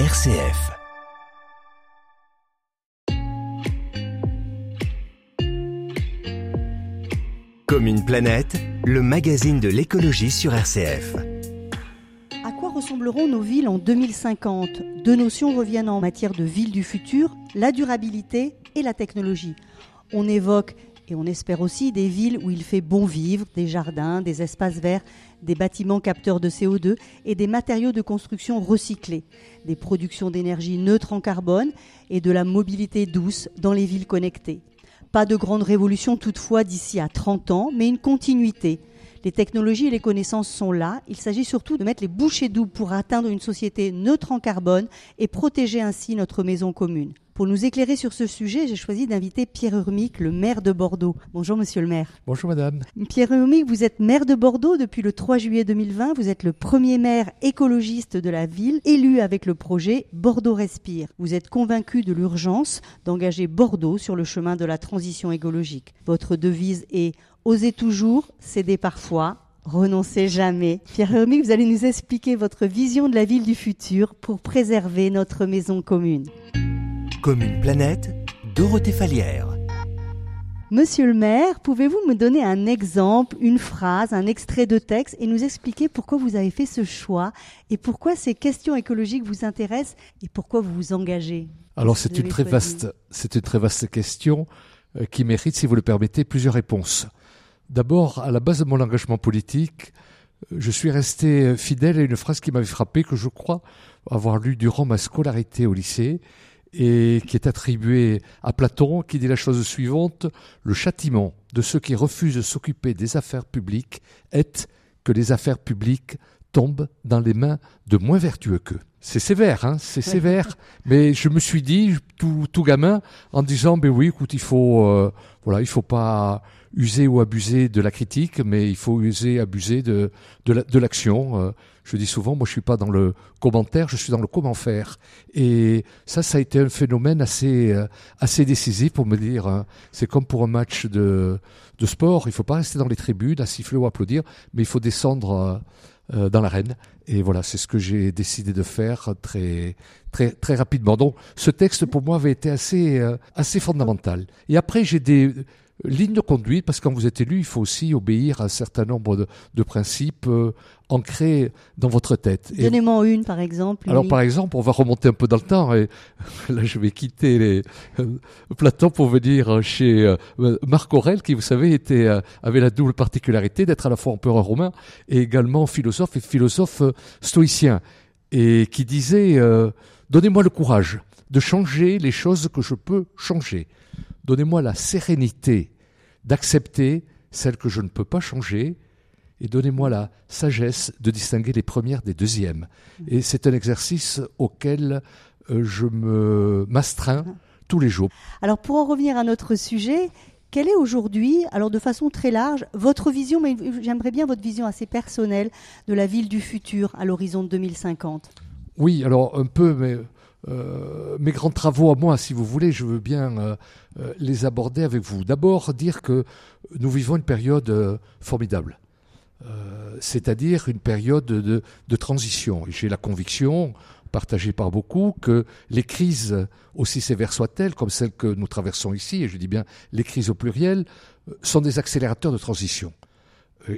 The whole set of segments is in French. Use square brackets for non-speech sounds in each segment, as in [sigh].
RCF. Comme une planète, le magazine de l'écologie sur RCF. À quoi ressembleront nos villes en 2050 Deux notions reviennent en matière de villes du futur, la durabilité et la technologie. On évoque et on espère aussi des villes où il fait bon vivre, des jardins, des espaces verts, des bâtiments capteurs de CO2 et des matériaux de construction recyclés, des productions d'énergie neutre en carbone et de la mobilité douce dans les villes connectées. Pas de grande révolution toutefois d'ici à 30 ans, mais une continuité. Les technologies et les connaissances sont là. Il s'agit surtout de mettre les bouchées doubles pour atteindre une société neutre en carbone et protéger ainsi notre maison commune. Pour nous éclairer sur ce sujet, j'ai choisi d'inviter Pierre Urmic, le maire de Bordeaux. Bonjour monsieur le maire. Bonjour madame. Pierre Urmic, vous êtes maire de Bordeaux depuis le 3 juillet 2020. Vous êtes le premier maire écologiste de la ville, élu avec le projet Bordeaux Respire. Vous êtes convaincu de l'urgence d'engager Bordeaux sur le chemin de la transition écologique. Votre devise est Osez toujours, céder parfois, renoncez jamais. Pierre Urmic, vous allez nous expliquer votre vision de la ville du futur pour préserver notre maison commune. Comme une planète, Dorothée Falière. Monsieur le maire, pouvez-vous me donner un exemple, une phrase, un extrait de texte et nous expliquer pourquoi vous avez fait ce choix et pourquoi ces questions écologiques vous intéressent et pourquoi vous vous engagez? Alors c'est une très vaste, c'est une très vaste question euh, qui mérite, si vous le permettez, plusieurs réponses. D'abord, à la base de mon engagement politique, euh, je suis resté fidèle à une phrase qui m'avait frappé, que je crois avoir lue durant ma scolarité au lycée, et qui est attribué à Platon, qui dit la chose suivante Le châtiment de ceux qui refusent de s'occuper des affaires publiques est que les affaires publiques tombent dans les mains de moins vertueux qu'eux. C'est sévère, hein, c'est sévère. [laughs] Mais je me suis dit, tout, tout gamin, en disant, ben oui, écoute, il faut, euh, voilà, il faut pas user ou abuser de la critique, mais il faut user, abuser de, de l'action. Euh, je dis souvent, moi, je suis pas dans le commentaire, je suis dans le comment faire. Et ça, ça a été un phénomène assez, euh, assez décisif pour me dire, hein, c'est comme pour un match de, de sport, il faut pas rester dans les tribunes à siffler ou applaudir, mais il faut descendre euh, dans l'arène. Et voilà, c'est ce que j'ai décidé de faire très, très, très rapidement. Donc, ce texte pour moi avait été assez, euh, assez fondamental. Et après, j'ai des ligne de conduite, parce que quand vous êtes élu, il faut aussi obéir à un certain nombre de, de principes euh, ancrés dans votre tête. Donnez-moi une, par exemple. Alors, par exemple, on va remonter un peu dans le temps, et [laughs] là, je vais quitter les, euh, Platon pour venir chez euh, Marc Aurèle, qui, vous savez, était, avait la double particularité d'être à la fois empereur romain et également philosophe et philosophe stoïcien, et qui disait Donnez-moi le courage de changer les choses que je peux changer. Donnez-moi la sérénité d'accepter celles que je ne peux pas changer et donnez-moi la sagesse de distinguer les premières des deuxièmes. Et c'est un exercice auquel euh, je me m'astreins tous les jours. Alors pour en revenir à notre sujet, quelle est aujourd'hui, alors de façon très large, votre vision, mais j'aimerais bien votre vision assez personnelle de la ville du futur à l'horizon de 2050 Oui, alors un peu, mais euh, mes grands travaux à moi, si vous voulez, je veux bien euh, euh, les aborder avec vous. D'abord, dire que nous vivons une période formidable, c'est-à-dire une période de, transition. J'ai la conviction, partagée par beaucoup, que les crises, aussi sévères soient-elles, comme celles que nous traversons ici, et je dis bien les crises au pluriel, sont des accélérateurs de transition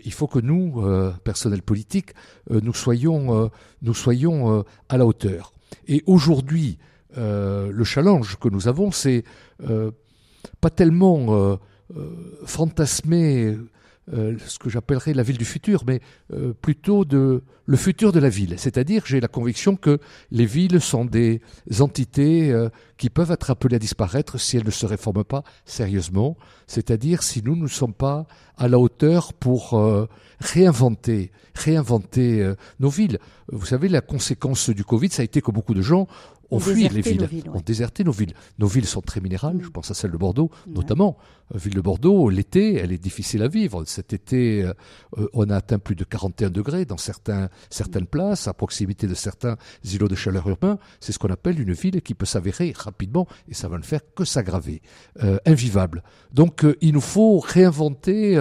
il faut que nous, personnel politique, nous soyons, nous soyons à la hauteur. Et aujourd'hui, euh, le challenge que nous avons, c'est euh, pas tellement euh, fantasmer ce que j'appellerais la ville du futur, mais plutôt de le futur de la ville. C'est-à-dire, j'ai la conviction que les villes sont des entités qui peuvent être appelées à disparaître si elles ne se réforment pas sérieusement. C'est-à-dire si nous ne sommes pas à la hauteur pour réinventer, réinventer nos villes. Vous savez, la conséquence du Covid, ça a été que beaucoup de gens ont fui les villes, ont déserté nos villes. Nos villes sont très minérales, je mm. pense à celle de Bordeaux notamment. Euh, ville de Bordeaux, l'été, elle est difficile à vivre. Cet été, euh, euh, on a atteint plus de 41 degrés dans certains, certaines places, à proximité de certains îlots de chaleur urbains. C'est ce qu'on appelle une ville qui peut s'avérer rapidement, et ça va ne faire que s'aggraver, invivable. Donc il nous faut réinventer,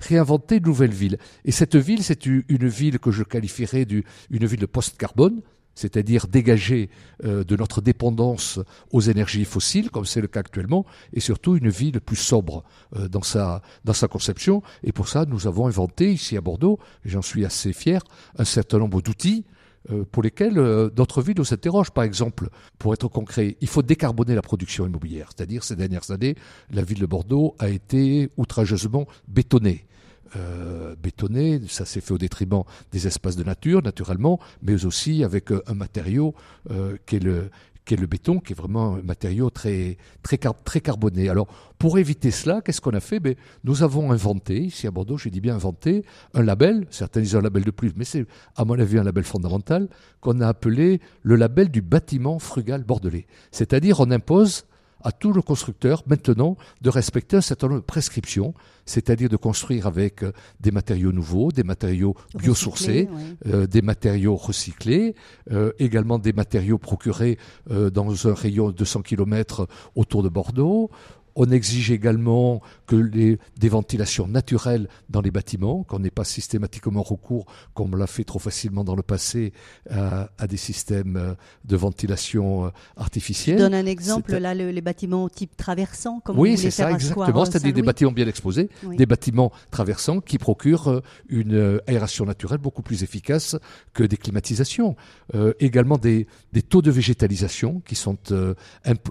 réinventer une nouvelle ville. Et cette ville, c'est une ville que je qualifierais d'une ville de post-carbone c'est-à-dire dégager euh, de notre dépendance aux énergies fossiles, comme c'est le cas actuellement, et surtout une ville plus sobre euh, dans, sa, dans sa conception. Et pour ça, nous avons inventé ici à Bordeaux, j'en suis assez fier, un certain nombre d'outils euh, pour lesquels d'autres villes nous s'interrogent. Par exemple, pour être concret, il faut décarboner la production immobilière. C'est-à-dire, ces dernières années, la ville de Bordeaux a été outrageusement bétonnée. Euh, bétonné. Ça s'est fait au détriment des espaces de nature, naturellement, mais aussi avec euh, un matériau euh, qui est le est le béton, qui est vraiment un matériau très, très, très carboné. Alors, pour éviter cela, qu'est-ce qu'on a fait? Ben, Nous avons inventé, ici à Bordeaux, j'ai dit bien inventé, un label, certains disent un label de plus, mais c'est à mon avis un label fondamental, qu'on a appelé le label du bâtiment frugal bordelais. C'est-à-dire, on impose à tout le constructeur maintenant de respecter un certain nombre de prescriptions, c'est-à-dire de construire avec euh, des matériaux nouveaux, des matériaux biosourcés, euh, des matériaux recyclés, euh, également des matériaux procurés dans un rayon de 200 km autour de Bordeaux. On exige également que les, des ventilations naturelles dans les bâtiments, qu'on n'ait pas systématiquement recours, comme on l'a fait trop facilement dans le passé, à, des systèmes euh, de ventilation euh, artificielle. Je donne un exemple, là, les bâtiments type traversant, comme Oui, c'est ça, exactement. C'est-à-dire des bâtiments bien exposés, des bâtiments traversants qui procurent euh, une aération naturelle beaucoup plus efficace que des climatisations. également des, des, taux de végétalisation qui sont,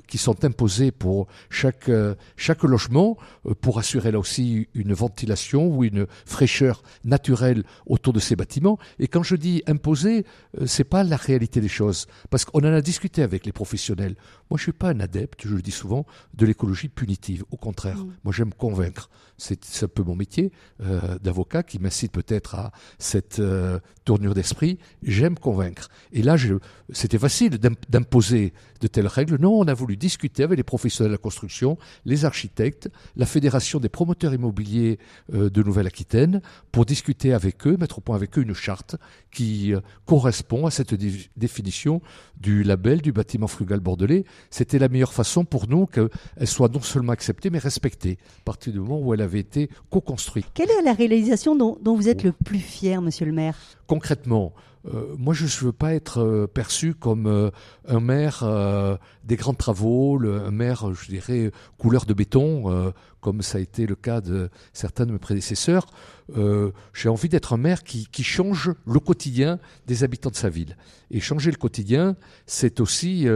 qui sont imposés pour chaque chaque logement euh, pour assurer là aussi une ventilation ou une fraîcheur naturelle autour de ces bâtiments. Et quand je dis imposer, euh, c'est pas la réalité des choses, parce qu'on en a discuté avec les professionnels. Moi, je suis pas un adepte, je le dis souvent, de l'écologie punitive. Au contraire, mm. moi, j'aime convaincre. C'est un peu mon métier euh, d'avocat qui m'incite peut-être à cette tournure d'esprit. J'aime convaincre. Et là, c'était facile d'imposer de telles règles. Non, on a voulu discuter avec les professionnels de la construction, les architectes, la Fédération des promoteurs immobiliers euh, de Nouvelle-Aquitaine, pour discuter avec eux, mettre au point avec eux une charte qui euh, correspond à cette définition du label du bâtiment frugal bordelais. C'était la meilleure façon pour nous qu'elle soit non seulement acceptée, mais respectée, à partir du moment où elle avait été co-construite. Quelle est la réalisation dont, dont vous êtes le plus fier, monsieur le maire? Concrètement, euh, moi, je ne veux pas être euh, perçu comme euh, un maire des grands travaux, un maire, je dirais, couleur de béton, comme ça a été le cas de certains de mes prédécesseurs. J'ai envie d'être un maire qui, qui, change le quotidien des habitants de sa ville. Et changer le quotidien, c'est aussi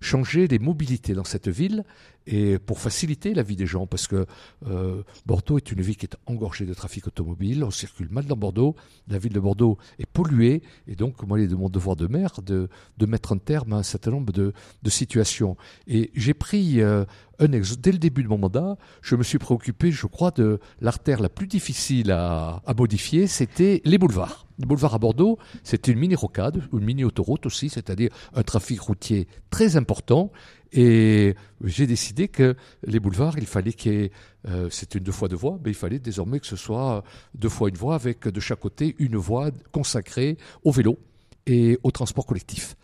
changer les mobilités dans cette ville et pour faciliter la vie des gens, parce que euh, Bordeaux est une ville qui est engorgée de trafic automobile, on circule mal dans Bordeaux, la ville de Bordeaux est polluée, et donc moi il est de mon devoir de maire de, de mettre un terme à un certain nombre de, de situations. Et j'ai pris euh, un ex dès le début de mon mandat, je me suis préoccupé, je crois, de l'artère la plus difficile à, à modifier, c'était les boulevards. Le boulevard à Bordeaux, c'était une mini-rocade, une mini-autoroute aussi, c'est-à-dire un trafic routier très important. Et j'ai décidé que les boulevards, il fallait qu'il y ait, euh, c'était une deux fois deux voies, mais il fallait désormais que ce soit deux fois une voie avec de chaque côté une voie consacrée au vélo et au transport collectif.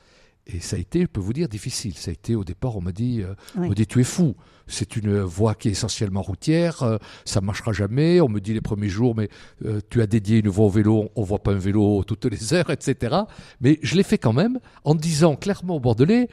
Et ça a été, je peux vous dire, difficile. Ça a été au départ, on m'a dit, euh, on m'a dit tu es fou. C'est une voie qui est essentiellement routière, ça euh, ça marchera jamais. On me dit les premiers jours, mais tu as dédié une voie au vélo, on voit pas un vélo [laughs] toutes les heures, etc. Mais je l'ai fait quand même en disant clairement au Bordelais,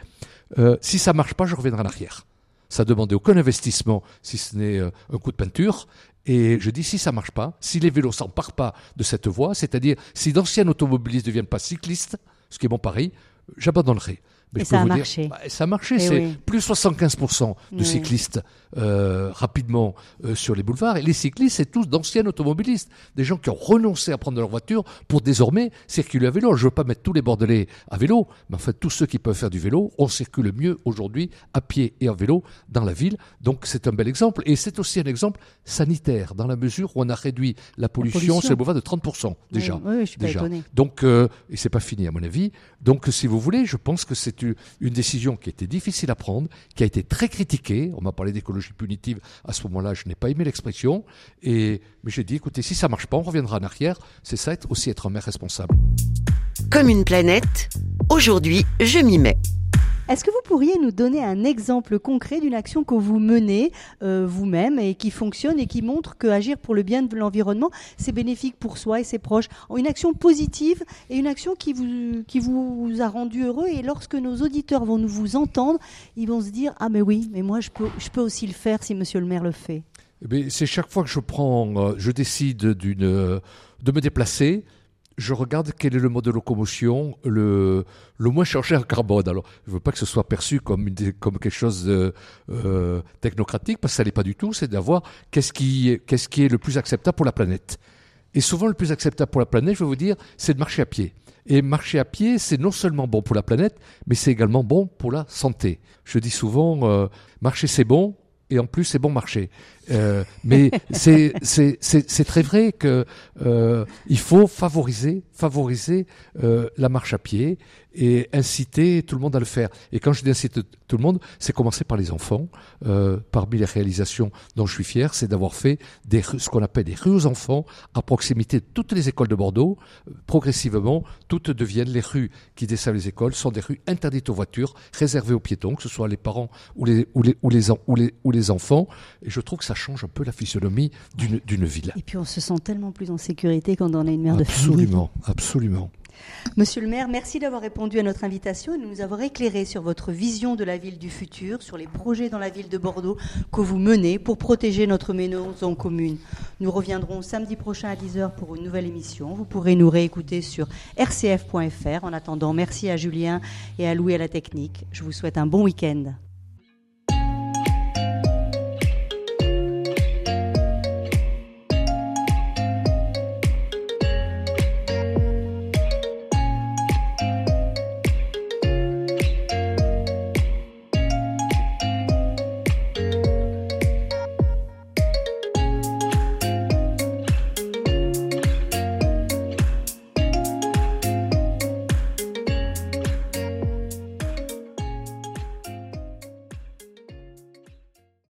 euh, si ça marche pas, je reviendrai en arrière. Ça demandait aucun investissement, si ce n'est euh, un coup de peinture. Et je dis, si ça marche pas, si les vélos s'emparent pas de cette voie, c'est-à-dire si d'anciens automobilistes ne deviennent pas cyclistes, ce qui est bon pareil, j'abandonnerai. Mais ça, a marché. Bah, ça a marché. Eh c'est plus 75% de cyclistes euh, rapidement euh, sur les boulevards. Et les cyclistes, c'est tous d'anciens automobilistes. Des gens qui ont renoncé à prendre leur voiture pour désormais circuler à vélo. Je ne veux pas mettre tous les Bordelais à vélo, mais en fait, tous ceux qui peuvent faire du vélo, on circule mieux aujourd'hui à pied et en vélo dans la ville. Donc, c'est un bel exemple. Et c'est aussi un exemple sanitaire, dans la mesure où on a réduit la pollution, sur les boulevards de 30% déjà. Oui, je suis déjà. Pas Donc, euh, et c'est pas fini à mon avis. Donc, si vous voulez, je pense que c'est une décision qui était difficile à prendre, qui a été très critiquée. On m'a parlé d'écologie punitive. À ce moment-là, je n'ai pas aimé l'expression. Et, mais j'ai dit, écoutez, si ça marche pas, on reviendra en arrière. C'est ça aussi être un maire responsable. Comme une planète, aujourd'hui, je m'y mets. Est-ce que vous pourriez nous donner un exemple concret d'une action que vous menez euh, vous-même et qui fonctionne et qui montre que agir pour le bien de l'environnement, c'est bénéfique pour soi et ses proches? Une action positive et une action qui vous, qui vous a rendu heureux et lorsque nos auditeurs vont nous vous entendre, ils vont se dire ah mais oui, mais moi je peux, je peux aussi le faire si Monsieur le Maire le fait. Eh c'est chaque fois que je prends, euh, je décide euh, de me déplacer, je regarde quel est le mode de locomotion le, le moins cher en carbone. Alors, je ne veux pas que ce soit perçu comme, une, comme quelque chose de euh, technocratique, parce que ça n'est pas du tout, c'est d'avoir qu'est-ce qui, qu'est-ce qui est le plus acceptable pour la planète. Et souvent, le plus acceptable pour la planète, je vais vous dire, c'est de marcher à pied. Et marcher à pied, c'est non seulement bon pour la planète, mais c'est également bon pour la santé. Je dis souvent, euh, marcher c'est bon, et en plus c'est bon marché. Euh, mais [laughs] c'est c'est très vrai que euh, il faut favoriser favoriser euh, la marche à pied et inciter tout le monde à le faire. Et quand je dis inciter tout le monde, c'est commencer par les enfants. Euh, parmi les réalisations dont je suis fier, c'est d'avoir fait des ce qu'on appelle des rues aux enfants à proximité de toutes les écoles de Bordeaux. Progressivement, toutes deviennent les rues qui desservent les écoles sont des rues interdites aux voitures, réservées aux piétons, que ce soit les parents ou les ou les ou les, ou les, ou les enfants. Et je trouve que ça change un peu la physionomie d'une ville. Et puis on se sent tellement plus en sécurité quand on a une mère de famille. Absolument, absolument. Monsieur le maire, merci d'avoir répondu à notre invitation et de nous avoir éclairé sur votre vision de la ville du futur, sur les projets dans la ville de Bordeaux que vous menez pour protéger notre maison commune. Nous reviendrons samedi prochain à 10h pour une nouvelle émission. Vous pourrez nous réécouter sur rcf.fr. En attendant, merci à Julien et à Louis à la technique. Je vous souhaite un bon week-end.